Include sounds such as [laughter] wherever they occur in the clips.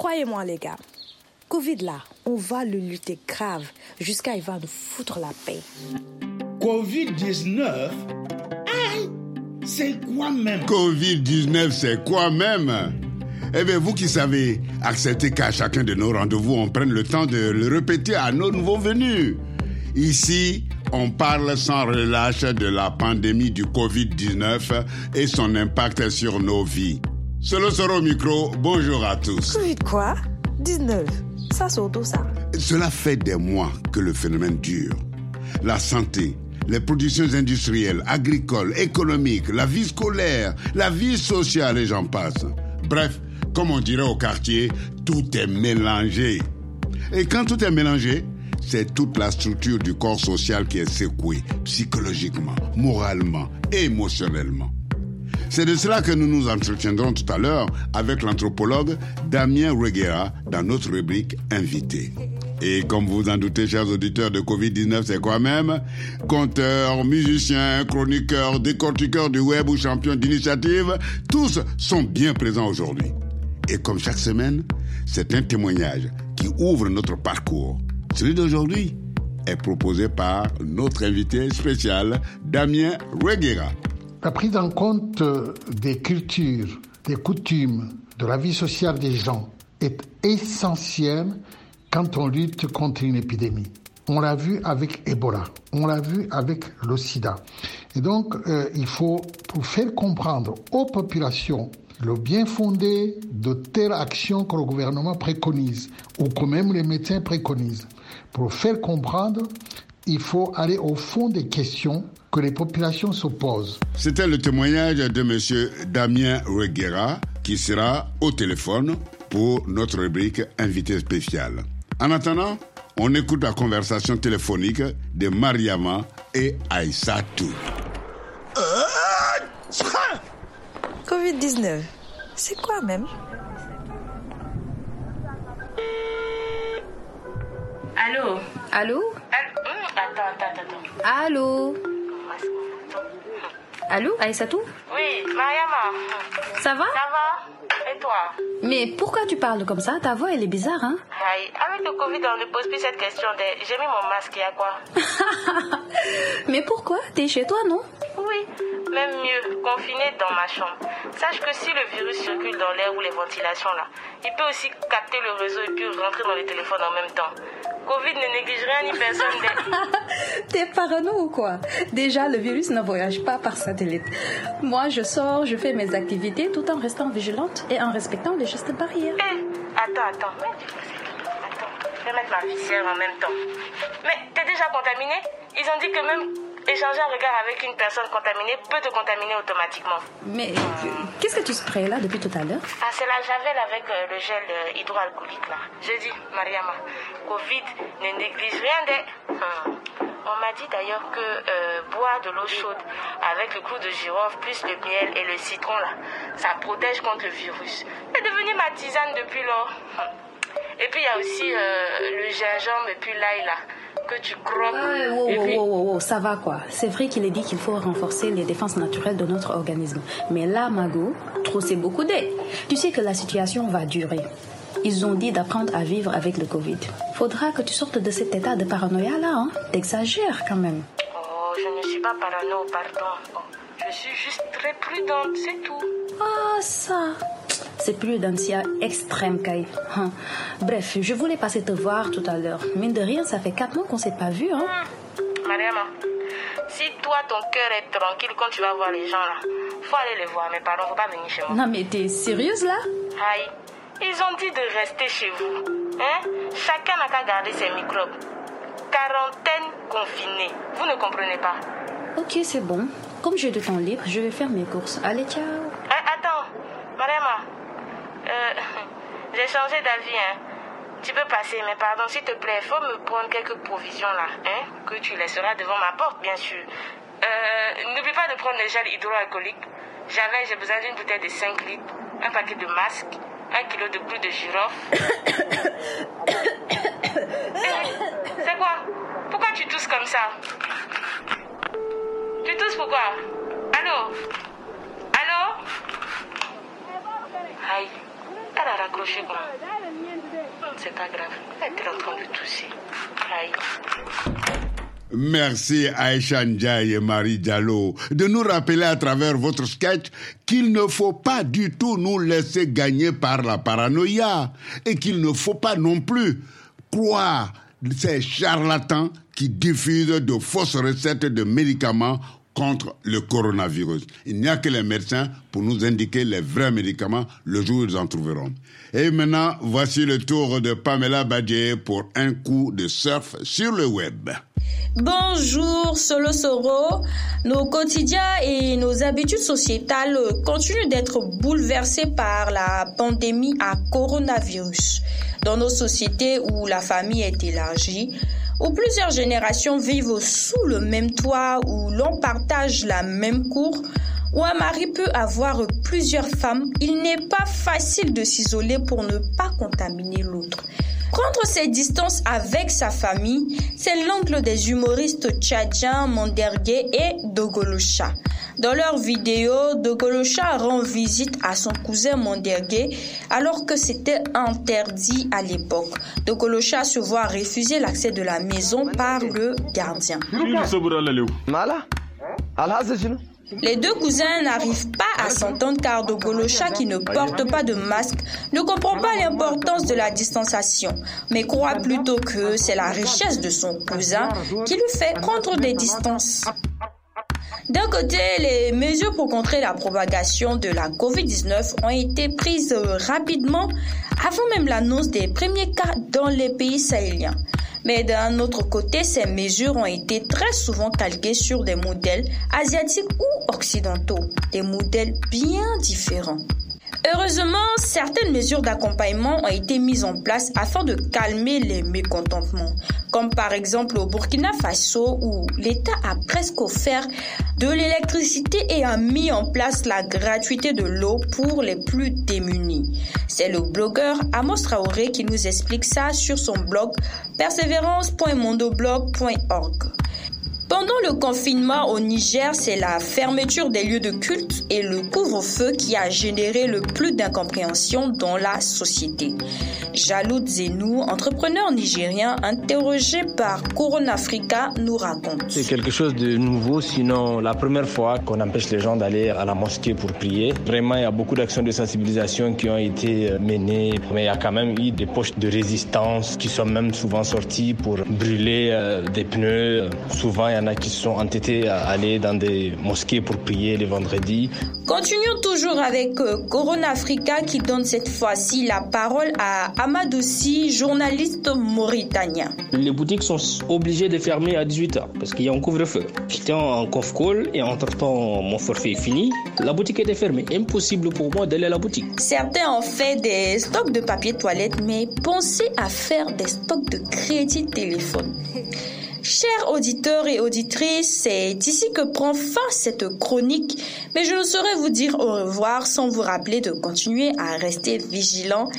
Croyez-moi, les gars, Covid là, on va le lutter grave jusqu'à il va nous foutre la paix. Covid-19 C'est quoi même? Covid-19, c'est quoi même? Eh bien, vous qui savez, acceptez qu'à chacun de nos rendez-vous, on prenne le temps de le répéter à nos nouveaux venus. Ici, on parle sans relâche de la pandémie du Covid-19 et son impact sur nos vies. Solo Soro au micro, bonjour à tous. Covid quoi? 19. Ça, c'est auto ça. Cela fait des mois que le phénomène dure. La santé, les productions industrielles, agricoles, économiques, la vie scolaire, la vie sociale et j'en passe. Bref, comme on dirait au quartier, tout est mélangé. Et quand tout est mélangé, c'est toute la structure du corps social qui est secouée, psychologiquement, moralement, émotionnellement. C'est de cela que nous nous entretiendrons tout à l'heure avec l'anthropologue Damien Reguera dans notre rubrique Invité. Et comme vous en doutez, chers auditeurs, de Covid-19, c'est quoi même? Conteurs, musiciens, chroniqueurs, décortiqueurs du web ou champions d'initiative, tous sont bien présents aujourd'hui. Et comme chaque semaine, c'est un témoignage qui ouvre notre parcours. Celui d'aujourd'hui est proposé par notre invité spécial, Damien Reguera. La prise en compte des cultures, des coutumes, de la vie sociale des gens est essentielle quand on lutte contre une épidémie. On l'a vu avec Ebola, on l'a vu avec le sida. Et donc, euh, il faut, pour faire comprendre aux populations le bien fondé de telles actions que le gouvernement préconise, ou que même les médecins préconisent, pour faire comprendre, il faut aller au fond des questions que les populations se posent. C'était le témoignage de M. Damien Reguera qui sera au téléphone pour notre rubrique invité spécial. En attendant, on écoute la conversation téléphonique de Mariama et Aïssatou. Covid-19. C'est quoi même? Allô? Allô? Allô? Attends, attends, attends. Allô Allô, Aïssatou Oui, Mariama. Ça va Ça va Et toi Mais pourquoi tu parles comme ça Ta voix, elle est bizarre, hein Aïe, avec le Covid, on ne pose plus cette question de j'ai mis mon masque, il y a quoi [laughs] Mais pourquoi T'es chez toi, non Oui, même mieux, confiné dans ma chambre. Sache que si le virus circule dans l'air ou les ventilations là, il peut aussi capter le réseau et puis rentrer dans les téléphones en même temps. Covid ne néglige rien ni personne. [laughs] T'es parano ou quoi? Déjà, le virus ne voyage pas par satellite. Moi, je sors, je fais mes activités tout en restant vigilante et en respectant les gestes barrières. Eh, attends, attends. Je vais mettre ma visière en même temps. Mais t'es déjà contaminé? Ils ont dit que même échanger un regard avec une personne contaminée peut te contaminer automatiquement. Mais qu'est-ce que tu sprays là depuis tout à l'heure? Ah, c'est la javel avec euh, le gel euh, hydroalcoolique là. Je dis, Mariama, Covid ne néglige rien des. Hum. On m'a dit d'ailleurs que euh, boire de l'eau chaude avec le clou de girofle plus le miel et le citron là, ça protège contre le virus. C'est devenu ma tisane depuis lors. Hum. Et puis il y a aussi euh, le gingembre et puis l'ail là que tu croques. Ouais, wow, et wow, puis- wow, ça va quoi. C'est vrai qu'il est dit qu'il faut renforcer les défenses naturelles de notre organisme. Mais là, Mago, trop c'est beaucoup d'aide. Tu sais que la situation va durer. Ils ont dit d'apprendre à vivre avec le Covid. Faudra que tu sortes de cet état de paranoïa là, hein. T'exagères quand même. Oh, je ne suis pas parano, pardon. Oh, je suis juste très prudente, c'est tout. Ah, ça. C'est plus tia extrême, Kai. Hein. Bref, je voulais passer te voir tout à l'heure. Mine de rien, ça fait quatre mois qu'on s'est pas vu, hein. Mariama, si toi ton cœur est tranquille quand tu vas voir les gens là, faut aller les voir, mais pardon, faut pas venir chez moi. Non, mais t'es sérieuse là? Aïe, ils ont dit de rester chez vous. Hein? Chacun n'a qu'à garder ses microbes. Quarantaine confinée. Vous ne comprenez pas. Ok, c'est bon. Comme j'ai du temps libre, je vais faire mes courses. Allez, ciao. Hein, attends, Mariama, euh, [laughs] j'ai changé d'avis, hein. Tu peux passer, mais pardon, s'il te plaît, faut me prendre quelques provisions là, hein, que tu laisseras devant ma porte, bien sûr. Euh, N'oublie pas de prendre le gel hydroalcoolique. Jamais j'ai besoin d'une bouteille de 5 litres, un paquet de masques, un kilo de clous de girofle. [coughs] Eh, C'est quoi? Pourquoi tu tousses comme ça? Tu tousses pourquoi? Allô? Allô? Aïe, Merci Aïcha Ndiaye et Marie Diallo de nous rappeler à travers votre sketch qu'il ne faut pas du tout nous laisser gagner par la paranoïa et qu'il ne faut pas non plus croire ces charlatans qui diffusent de fausses recettes de médicaments contre le coronavirus. Il n'y a que les médecins pour nous indiquer les vrais médicaments le jour où ils en trouveront. Et maintenant, voici le tour de Pamela Badje pour un coup de surf sur le web. Bonjour Solo Soro. Nos quotidiens et nos habitudes sociétales continuent d'être bouleversés par la pandémie à coronavirus. Dans nos sociétés où la famille est élargie, où plusieurs générations vivent sous le même toit, où l'on partage la même cour, où un mari peut avoir plusieurs femmes, il n'est pas facile de s'isoler pour ne pas contaminer l'autre. Prendre ses distances avec sa famille, c'est l'angle des humoristes tchadjiens Mondergue et Dogolocha. Dans leur vidéo, Dogolocha rend visite à son cousin Mondergue alors que c'était interdit à l'époque. Dogolocha se voit refuser l'accès de la maison par le gardien. Les deux cousins n'arrivent pas à s'entendre car Dogolocha, qui ne porte pas de masque, ne comprend pas l'importance de la distanciation, mais croit plutôt que c'est la richesse de son cousin qui lui fait prendre des distances. D'un côté, les mesures pour contrer la propagation de la COVID-19 ont été prises rapidement avant même l'annonce des premiers cas dans les pays sahéliens. Mais d'un autre côté, ces mesures ont été très souvent calquées sur des modèles asiatiques ou occidentaux, des modèles bien différents. Heureusement, certaines mesures d'accompagnement ont été mises en place afin de calmer les mécontentements, comme par exemple au Burkina Faso où l'État a presque offert de l'électricité et a mis en place la gratuité de l'eau pour les plus démunis. C'est le blogueur Amos Traoré qui nous explique ça sur son blog persévérance.mondoblog.org. Pendant le confinement au Niger, c'est la fermeture des lieux de culte et le couvre-feu qui a généré le plus d'incompréhension dans la société. Jaloud Zenou, entrepreneur nigérien interrogé par Corona Africa, nous raconte. C'est quelque chose de nouveau, sinon la première fois qu'on empêche les gens d'aller à la mosquée pour prier. Vraiment, il y a beaucoup d'actions de sensibilisation qui ont été menées, mais il y a quand même eu des poches de résistance qui sont même souvent sorties pour brûler euh, des pneus. Souvent, en a qui sont entêtés à aller dans des mosquées pour prier les vendredis. Continuons toujours avec euh, Corona Africa qui donne cette fois-ci la parole à Amadossi, journaliste mauritanien. Les boutiques sont obligées de fermer à 18h parce qu'il y a un couvre-feu. J'étais en conf call et entre-temps mon forfait est fini. La boutique était fermée. Impossible pour moi d'aller à la boutique. Certains ont fait des stocks de papier toilette, mais pensez à faire des stocks de crédit téléphone. Chers auditeurs et auditrices, c'est ici que prend fin cette chronique, mais je ne saurais vous dire au revoir sans vous rappeler de continuer à rester vigilant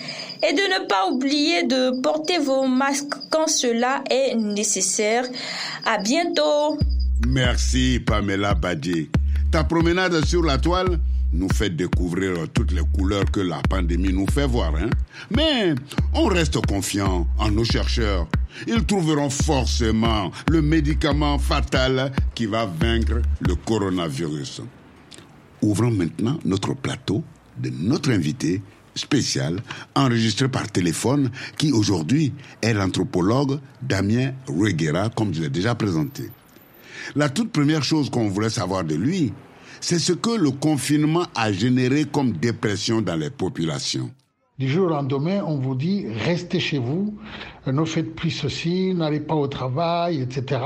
et de ne pas oublier de porter vos masques quand cela est nécessaire. À bientôt. Merci Pamela Badje. Ta promenade sur la toile nous fait découvrir toutes les couleurs que la pandémie nous fait voir. Hein? Mais on reste confiant en nos chercheurs. Ils trouveront forcément le médicament fatal qui va vaincre le coronavirus. Ouvrons maintenant notre plateau de notre invité spécial enregistré par téléphone qui aujourd'hui est l'anthropologue Damien Reguera comme je l'ai déjà présenté. La toute première chose qu'on voulait savoir de lui, c'est ce que le confinement a généré comme dépression dans les populations. Du jour au lendemain, on vous dit restez chez vous, ne faites plus ceci, n'allez pas au travail, etc.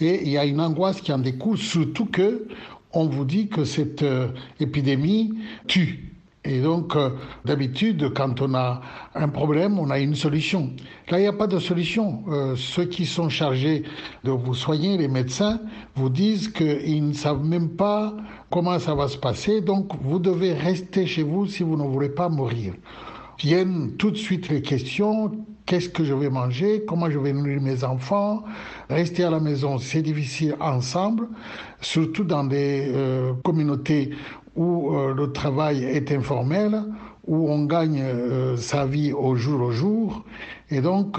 Et il y a une angoisse qui en découle, surtout que on vous dit que cette euh, épidémie tue. Et donc, euh, d'habitude, quand on a un problème, on a une solution. Là, il n'y a pas de solution. Euh, ceux qui sont chargés de vous soigner, les médecins, vous disent qu'ils ne savent même pas comment ça va se passer. Donc, vous devez rester chez vous si vous ne voulez pas mourir. Viennent tout de suite les questions. Qu'est-ce que je vais manger Comment je vais nourrir mes enfants Rester à la maison, c'est difficile ensemble, surtout dans des euh, communautés où euh, le travail est informel, où on gagne euh, sa vie au jour au jour. Et donc,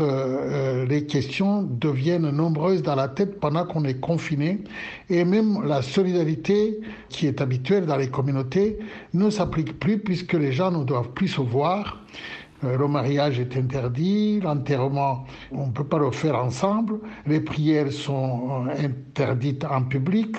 les questions deviennent nombreuses dans la tête pendant qu'on est confiné. Et même la solidarité qui est habituelle dans les communautés ne s'applique plus puisque les gens ne doivent plus se voir. Le mariage est interdit, l'enterrement, on ne peut pas le faire ensemble, les prières sont interdites en public.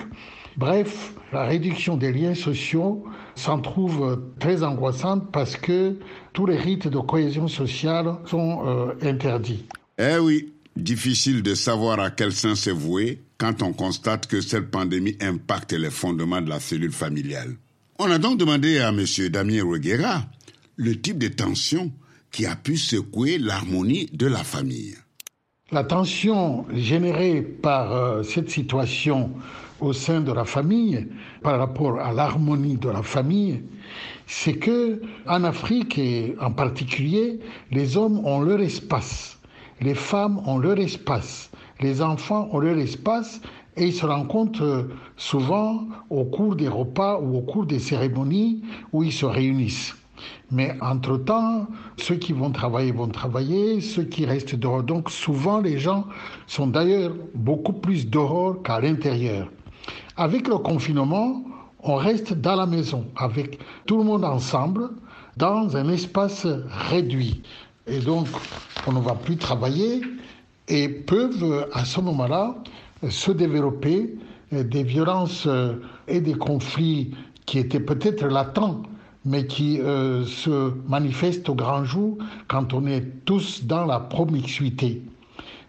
Bref, la réduction des liens sociaux s'en trouve très angoissante parce que tous les rites de cohésion sociale sont euh, interdits. Eh oui, difficile de savoir à quel sens se vouer quand on constate que cette pandémie impacte les fondements de la cellule familiale. On a donc demandé à M. Damien Reguera le type de tension qui a pu secouer l'harmonie de la famille. La tension générée par euh, cette situation au sein de la famille par rapport à l'harmonie de la famille, c'est que en Afrique et en particulier, les hommes ont leur espace, les femmes ont leur espace, les enfants ont leur espace et ils se rencontrent souvent au cours des repas ou au cours des cérémonies où ils se réunissent. Mais entre-temps, ceux qui vont travailler vont travailler, ceux qui restent dehors. Donc souvent, les gens sont d'ailleurs beaucoup plus dehors qu'à l'intérieur. Avec le confinement, on reste dans la maison, avec tout le monde ensemble, dans un espace réduit. Et donc, on ne va plus travailler et peuvent à ce moment-là se développer des violences et des conflits qui étaient peut-être latents, mais qui euh, se manifestent au grand jour quand on est tous dans la promiscuité.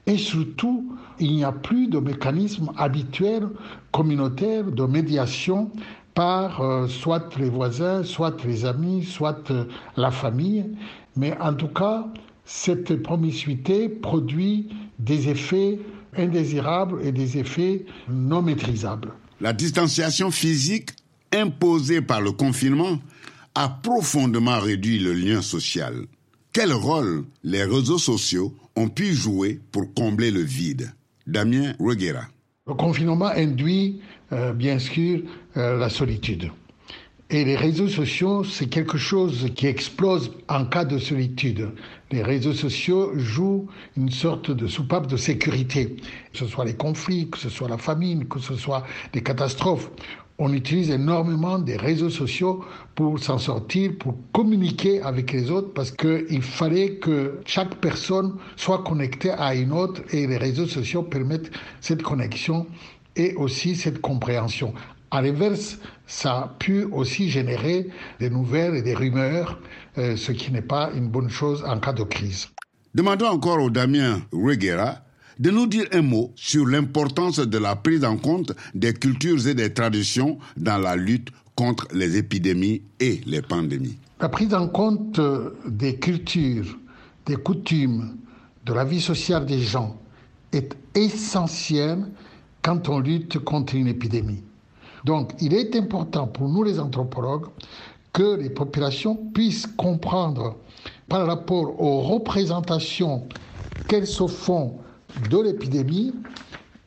Et surtout, il n'y a plus de mécanisme habituel communautaire de médiation par euh, soit les voisins, soit les amis, soit euh, la famille. Mais en tout cas, cette promiscuité produit des effets indésirables et des effets non maîtrisables. La distanciation physique imposée par le confinement a profondément réduit le lien social. Quel rôle les réseaux sociaux ont pu jouer pour combler le vide? Damien Reguera. Le confinement induit euh, bien sûr euh, la solitude. Et les réseaux sociaux, c'est quelque chose qui explose en cas de solitude. Les réseaux sociaux jouent une sorte de soupape de sécurité, que ce soit les conflits, que ce soit la famine, que ce soit des catastrophes on utilise énormément des réseaux sociaux pour s'en sortir, pour communiquer avec les autres, parce qu'il fallait que chaque personne soit connectée à une autre et les réseaux sociaux permettent cette connexion et aussi cette compréhension. À l'inverse, ça a pu aussi générer des nouvelles et des rumeurs, euh, ce qui n'est pas une bonne chose en cas de crise. Demandons encore au Damien Reguera de nous dire un mot sur l'importance de la prise en compte des cultures et des traditions dans la lutte contre les épidémies et les pandémies. La prise en compte des cultures, des coutumes, de la vie sociale des gens est essentielle quand on lutte contre une épidémie. Donc il est important pour nous les anthropologues que les populations puissent comprendre par rapport aux représentations qu'elles se font de l'épidémie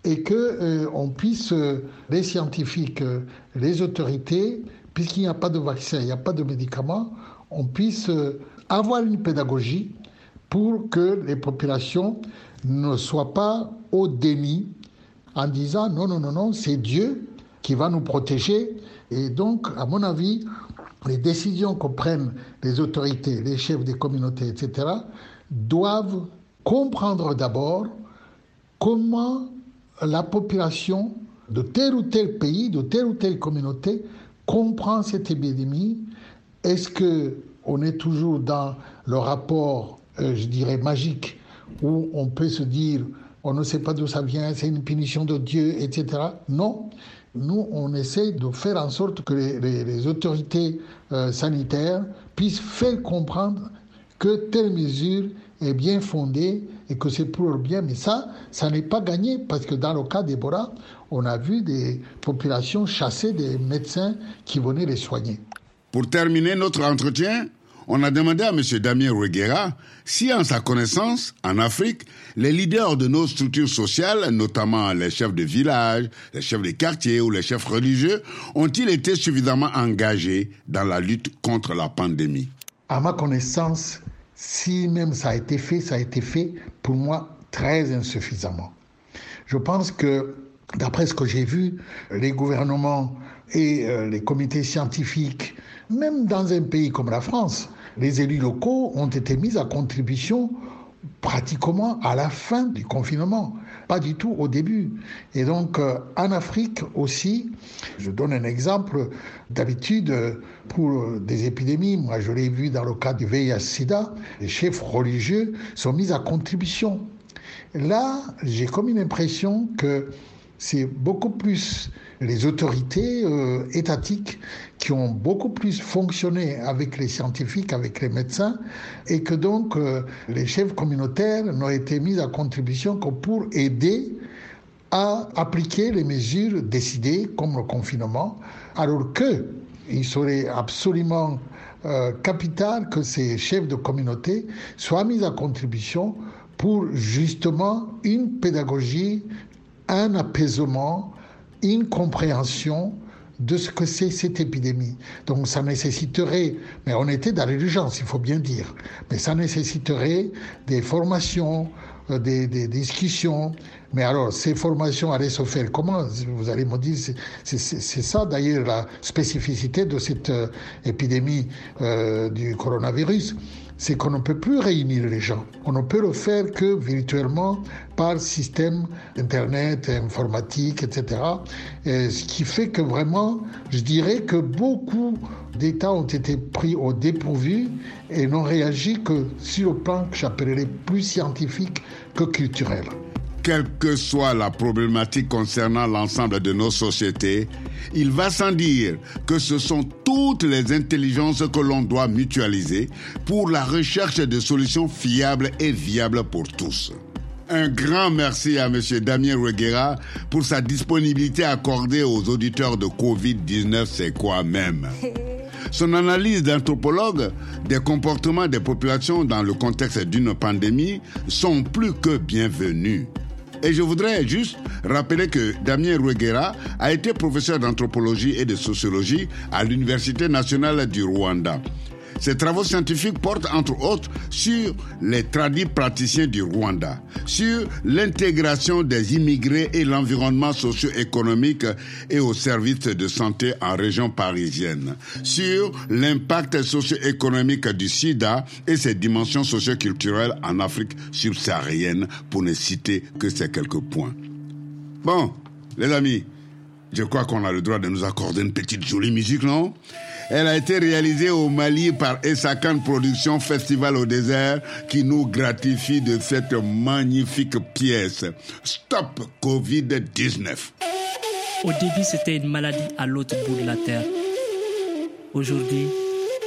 et que euh, on puisse, euh, les scientifiques, euh, les autorités, puisqu'il n'y a pas de vaccin, il n'y a pas de médicaments, on puisse avoir une pédagogie pour que les populations ne soient pas au déni en disant non, non, non, non, c'est Dieu qui va nous protéger. Et donc, à mon avis, les décisions que prennent les autorités, les chefs des communautés, etc., doivent comprendre d'abord comment la population de tel ou tel pays, de telle ou telle communauté comprend cette épidémie. Est-ce que on est toujours dans le rapport, euh, je dirais, magique, où on peut se dire, on ne sait pas d'où ça vient, c'est une punition de Dieu, etc. Non. Nous, on essaie de faire en sorte que les, autorités euh, sanitaires puissent faire comprendre que telle mesure est bien fondée et que c'est pour le bien. Mais ça, ça n'est pas gagné parce que dans le cas d'Ebola, on a vu des populations chasser des médecins qui venaient les soigner. Pour terminer notre entretien, on a demandé à M. Damien Reguera si, en sa connaissance, en Afrique, les leaders de nos structures sociales, notamment les chefs de village, les chefs de quartier ou les chefs religieux, ont-ils été suffisamment engagés dans la lutte contre la pandémie? À ma connaissance, si même ça a été fait, ça a été fait pour moi très insuffisamment. Je pense que, d'après ce que j'ai vu, les gouvernements et euh, les comités scientifiques, même dans un pays comme la France, les élus locaux ont été mis à contribution pratiquement à la fin du confinement, pas du tout au début. Et donc euh, en Afrique aussi, je donne un exemple, d'habitude pour des épidémies, moi je l'ai vu dans le cas du VIH-Sida, les chefs religieux sont mis à contribution. Là, j'ai comme une impression que c'est beaucoup plus les autorités euh, étatiques qui ont beaucoup plus fonctionné avec les scientifiques, avec les médecins, et que donc euh, les chefs communautaires n'ont été mis à contribution que pour aider à appliquer les mesures décidées, comme le confinement, alors que il serait absolument euh, capital que ces chefs de communauté soient mis à contribution pour justement une pédagogie, un apaisement, une compréhension de ce que c'est cette épidémie. Donc ça nécessiterait, mais on était dans l'urgence, il faut bien dire, mais ça nécessiterait des formations, euh, des, discussions. Mais alors, ces formations allaient se faire comment? Vous allez me dire, c'est ça d'ailleurs la spécificité de cette euh, épidémie euh, du coronavirus c'est qu'on ne peut plus réunir les gens. On ne peut le faire que virtuellement par système Internet, informatique, etc. ce qui fait que vraiment, je dirais que beaucoup d'États ont été pris au dépourvu et n'ont réagi que sur le plan que j'appellerais plus scientifique que culturel quelle que soit la problématique concernant l'ensemble de nos sociétés, il va sans dire que ce sont toutes les intelligences que l'on doit mutualiser pour la recherche de solutions fiables et viables pour tous. Un grand merci à M. Damien Reguera pour sa disponibilité accordée aux auditeurs de Covid-19, c'est quoi même? Son analyse d'anthropologue des comportements des populations dans le contexte d'une pandémie sont plus que bienvenus. Et je voudrais juste rappeler que Damien Ruegera a été professeur d'anthropologie et de sociologie à l'Université nationale du Rwanda. Ses travaux scientifiques portent entre autres sur les tradis praticiens du Rwanda, sur l'intégration des immigrés et l'environnement socio-économique et aux services de santé en région parisienne, sur l'impact socio-économique du sida et ses dimensions socio-culturelles en Afrique subsaharienne, pour ne citer que ces quelques points. Bon, les amis, je crois qu'on a le droit de nous accorder une petite jolie musique, non? Elle a été réalisée au Mali par Essakan Production Festival au désert qui nous gratifie de cette magnifique pièce. Stop Covid-19. Au début, c'était une maladie à l'autre bout de la terre. Aujourd'hui,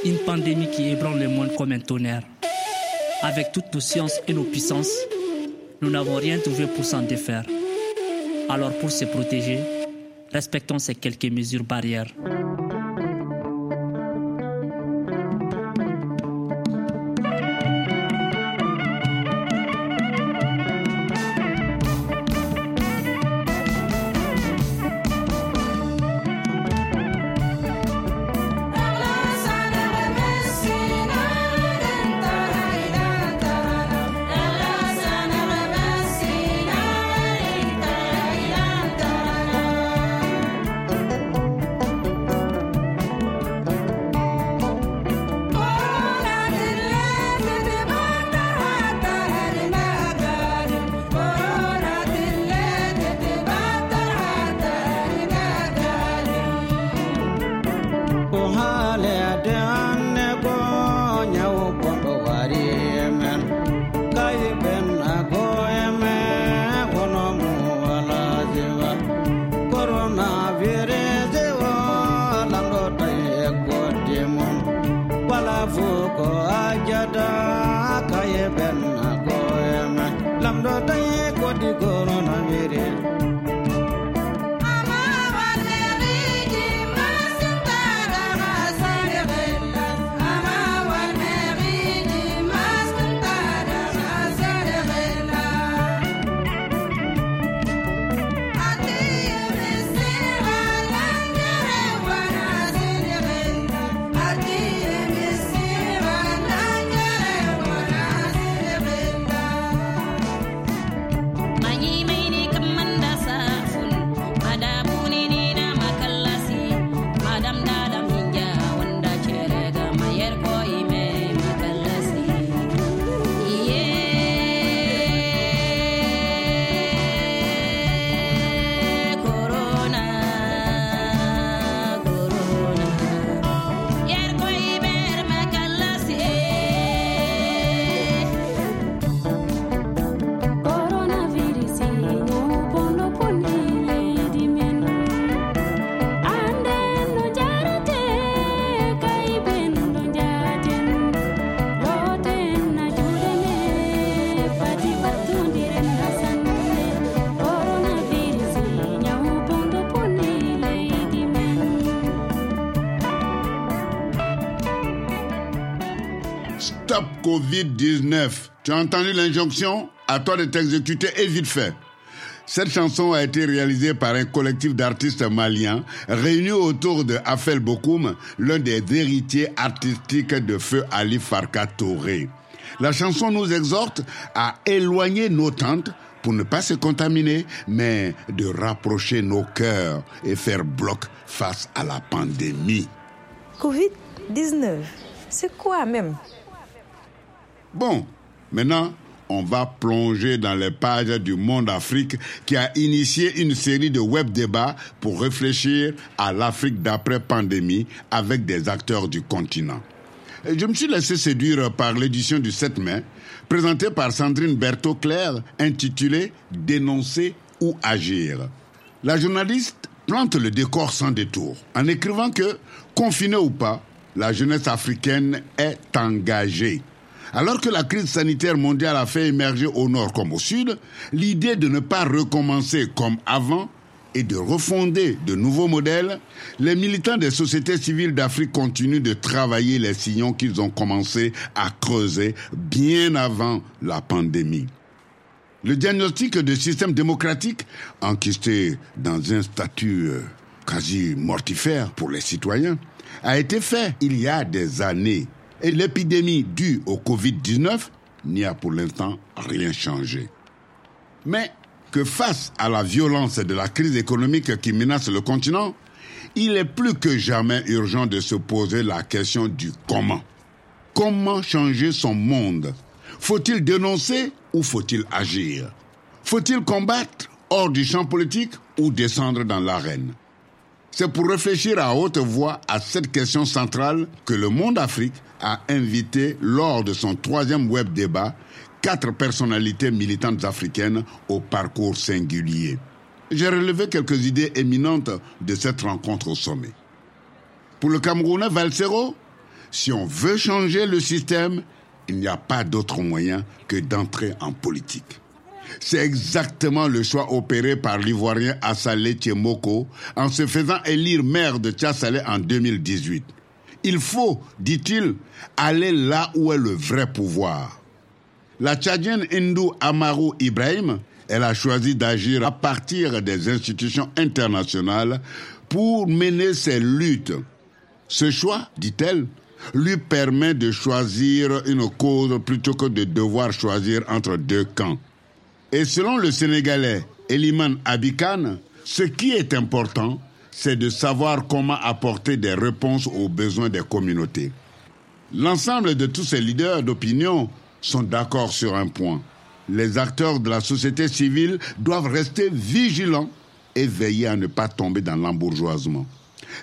une pandémie qui ébranle le monde comme un tonnerre. Avec toutes nos sciences et nos puissances, nous n'avons rien trouvé pour s'en défaire. Alors pour se protéger, respectons ces quelques mesures barrières. Covid-19. Tu as entendu l'injonction? À toi de t'exécuter et vite fait. Cette chanson a été réalisée par un collectif d'artistes maliens réunis autour de Afel Bokoum, l'un des héritiers artistiques de feu Ali Farka Touré. La chanson nous exhorte à éloigner nos tentes pour ne pas se contaminer, mais de rapprocher nos cœurs et faire bloc face à la pandémie. Covid-19, c'est quoi même? Bon, maintenant, on va plonger dans les pages du Monde Afrique qui a initié une série de web débats pour réfléchir à l'Afrique d'après pandémie avec des acteurs du continent. je me suis laissé séduire par l'édition du 7 mai, présentée par Sandrine Berthaud-Claire, intitulée Dénoncer ou agir. La journaliste plante le décor sans détour en écrivant que, confinée ou pas, la jeunesse africaine est engagée. Alors que la crise sanitaire mondiale a fait émerger au nord comme au sud, l'idée de ne pas recommencer comme avant et de refonder de nouveaux modèles, les militants des sociétés civiles d'Afrique continuent de travailler les sillons qu'ils ont commencé à creuser bien avant la pandémie. Le diagnostic de système démocratique, enquisté dans un statut euh, quasi mortifère pour les citoyens, a été fait il y a des années et l'épidémie due au Covid-19 n'y a pour l'instant rien changé. Mais que face à la violence de la crise économique qui menace le continent, il est plus que jamais urgent de se poser la question du comment. Comment changer son monde? Faut-il dénoncer ou faut-il agir? Faut-il combattre hors du champ politique ou descendre dans l'arène? C'est pour réfléchir à haute voix à cette question centrale que le Monde Afrique a invité lors de son troisième web débat quatre personnalités militantes africaines au parcours singulier. J'ai relevé quelques idées éminentes de cette rencontre au sommet. Pour le Camerounais Valsero, si on veut changer le système, il n'y a pas d'autre moyen que d'entrer en politique. C'est exactement le choix opéré par l'Ivoirien Assalé Tiemoko en se faisant élire maire de Tchassalé en 2018. Il faut, dit-il, aller là où est le vrai pouvoir. La Tchadienne hindou Amaru Ibrahim, elle a choisi d'agir à partir des institutions internationales pour mener ses luttes. Ce choix, dit-elle, lui permet de choisir une cause plutôt que de devoir choisir entre deux camps. Et selon le Sénégalais Eliman Abikan, ce qui est important, c'est de savoir comment apporter des réponses aux besoins des communautés. L'ensemble de tous ces leaders d'opinion sont d'accord sur un point. Les acteurs de la société civile doivent rester vigilants et veiller à ne pas tomber dans l'embourgeoisement.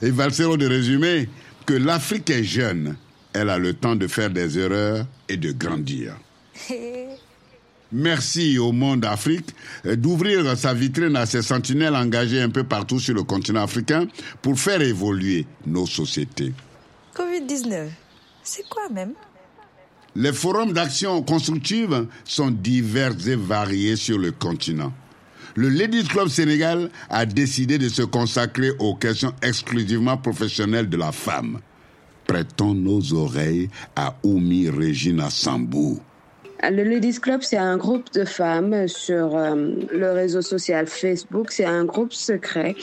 Et Valsero de résumer que l'Afrique est jeune, elle a le temps de faire des erreurs et de grandir. Merci au monde Afrique d'ouvrir sa vitrine à ces sentinelles engagées un peu partout sur le continent africain pour faire évoluer nos sociétés. Covid-19, c'est quoi même? Les forums d'action constructive sont divers et variés sur le continent. Le Ladies Club Sénégal a décidé de se consacrer aux questions exclusivement professionnelles de la femme. Prêtons nos oreilles à Oumi Regina Sambou. Le Ladies Club, c'est un groupe de femmes sur euh, le réseau social Facebook. C'est un groupe secret.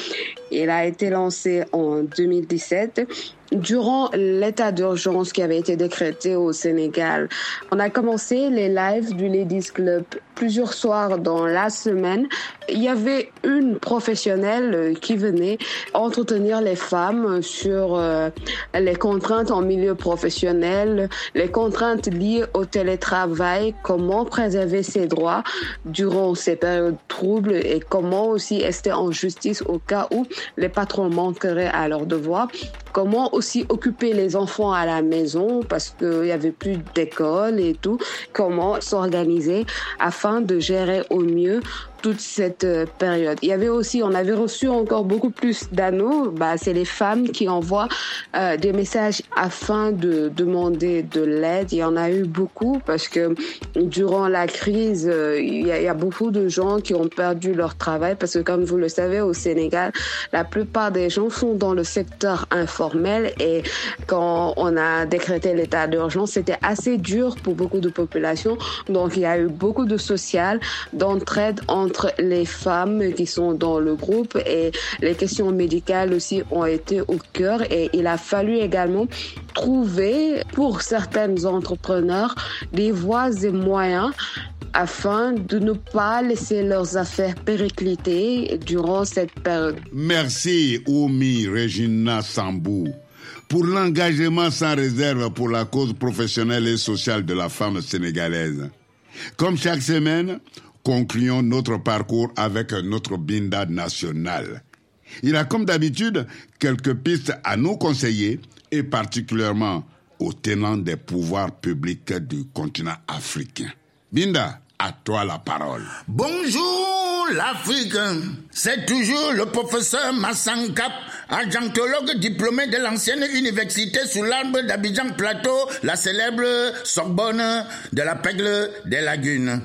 Il a été lancé en 2017 durant l'état d'urgence qui avait été décrété au Sénégal. On a commencé les lives du Ladies Club plusieurs soirs dans la semaine. Il y avait une professionnelle qui venait entretenir les femmes sur euh, les contraintes en milieu professionnel, les contraintes liées au télétravail, comment préserver ses droits durant ces périodes troubles et comment aussi rester en justice au cas où les patrons manqueraient à leurs devoirs. Comment aussi occuper les enfants à la maison parce qu'il n'y avait plus d'école et tout. Comment s'organiser afin de gérer au mieux toute cette euh, période. Il y avait aussi, on avait reçu encore beaucoup plus d'anneaux. Bah, c'est les femmes qui envoient euh, des messages afin de demander de l'aide. Il y en a eu beaucoup parce que durant la crise, euh, il, y a, il y a beaucoup de gens qui ont perdu leur travail parce que, comme vous le savez, au Sénégal, la plupart des gens sont dans le secteur informel et quand on a décrété l'état d'urgence, c'était assez dur pour beaucoup de populations. Donc, il y a eu beaucoup de social, d'entraide entre les femmes qui sont dans le groupe et les questions médicales aussi ont été au cœur et il a fallu également trouver pour certains entrepreneurs des voies et moyens afin de ne pas laisser leurs affaires péricliter durant cette période. Merci Oumi Regina Sambou pour l'engagement sans réserve pour la cause professionnelle et sociale de la femme sénégalaise. Comme chaque semaine, concluons notre parcours avec notre binda national. Il a comme d'habitude quelques pistes à nous conseiller et particulièrement aux tenants des pouvoirs publics du continent africain. Binda, à toi la parole. Bonjour l'Afrique. C'est toujours le professeur Massankap, agentologue diplômé de l'ancienne université sous l'arbre d'Abidjan Plateau, la célèbre Sorbonne de la Pègle des Lagunes.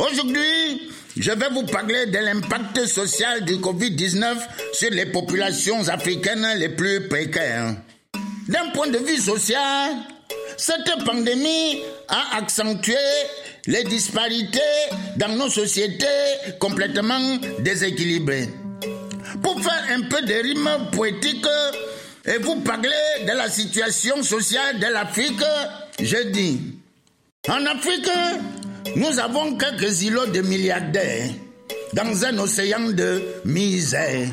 Aujourd'hui, je vais vous parler de l'impact social du Covid-19 sur les populations africaines les plus précaires. D'un point de vue social, cette pandémie a accentué les disparités dans nos sociétés complètement déséquilibrées. Pour faire un peu de rime poétique et vous parler de la situation sociale de l'Afrique, je dis, en Afrique, nous avons quelques îlots de milliardaires dans un océan de misère.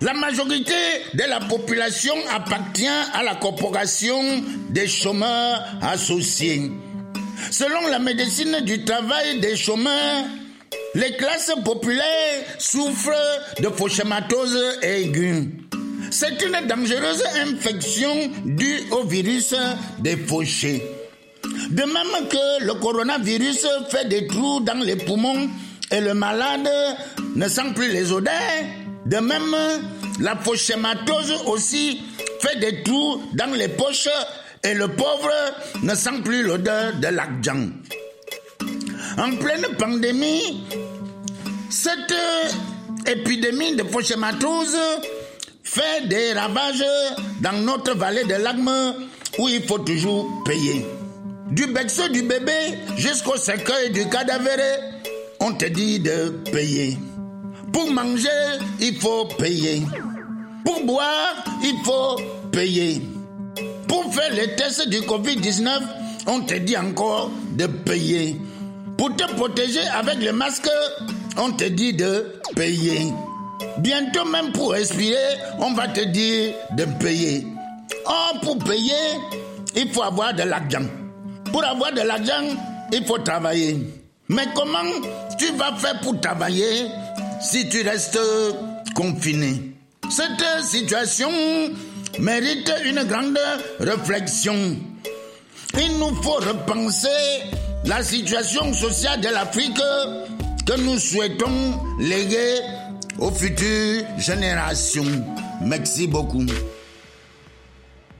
La majorité de la population appartient à la corporation des chômeurs associés. Selon la médecine du travail des chômeurs, les classes populaires souffrent de fauchematose aiguë. C'est une dangereuse infection due au virus des fauchés. De même que le coronavirus fait des trous dans les poumons et le malade ne sent plus les odeurs, de même la fauchématose aussi fait des trous dans les poches et le pauvre ne sent plus l'odeur de l'argent. En pleine pandémie, cette épidémie de fauchématose fait des ravages dans notre vallée de Lagme où il faut toujours payer. Du berceau du bébé jusqu'au cercueil du cadavre, on te dit de payer. Pour manger, il faut payer. Pour boire, il faut payer. Pour faire les tests du Covid-19, on te dit encore de payer. Pour te protéger avec le masque, on te dit de payer. Bientôt même pour respirer, on va te dire de payer. Or, pour payer, il faut avoir de l'argent. Pour avoir de l'argent, il faut travailler. Mais comment tu vas faire pour travailler si tu restes confiné? Cette situation mérite une grande réflexion. Il nous faut repenser la situation sociale de l'Afrique que nous souhaitons léguer aux futures générations. Merci beaucoup.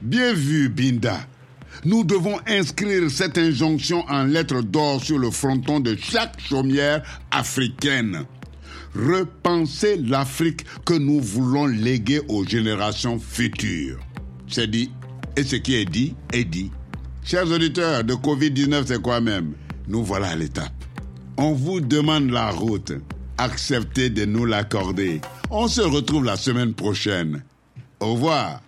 Bien vu, Binda. Nous devons inscrire cette injonction en lettres d'or sur le fronton de chaque chaumière africaine. Repenser l'Afrique que nous voulons léguer aux générations futures. C'est dit. Et ce qui est dit est dit. Chers auditeurs, de Covid-19, c'est quoi même? Nous voilà à l'étape. On vous demande la route. Acceptez de nous l'accorder. On se retrouve la semaine prochaine. Au revoir.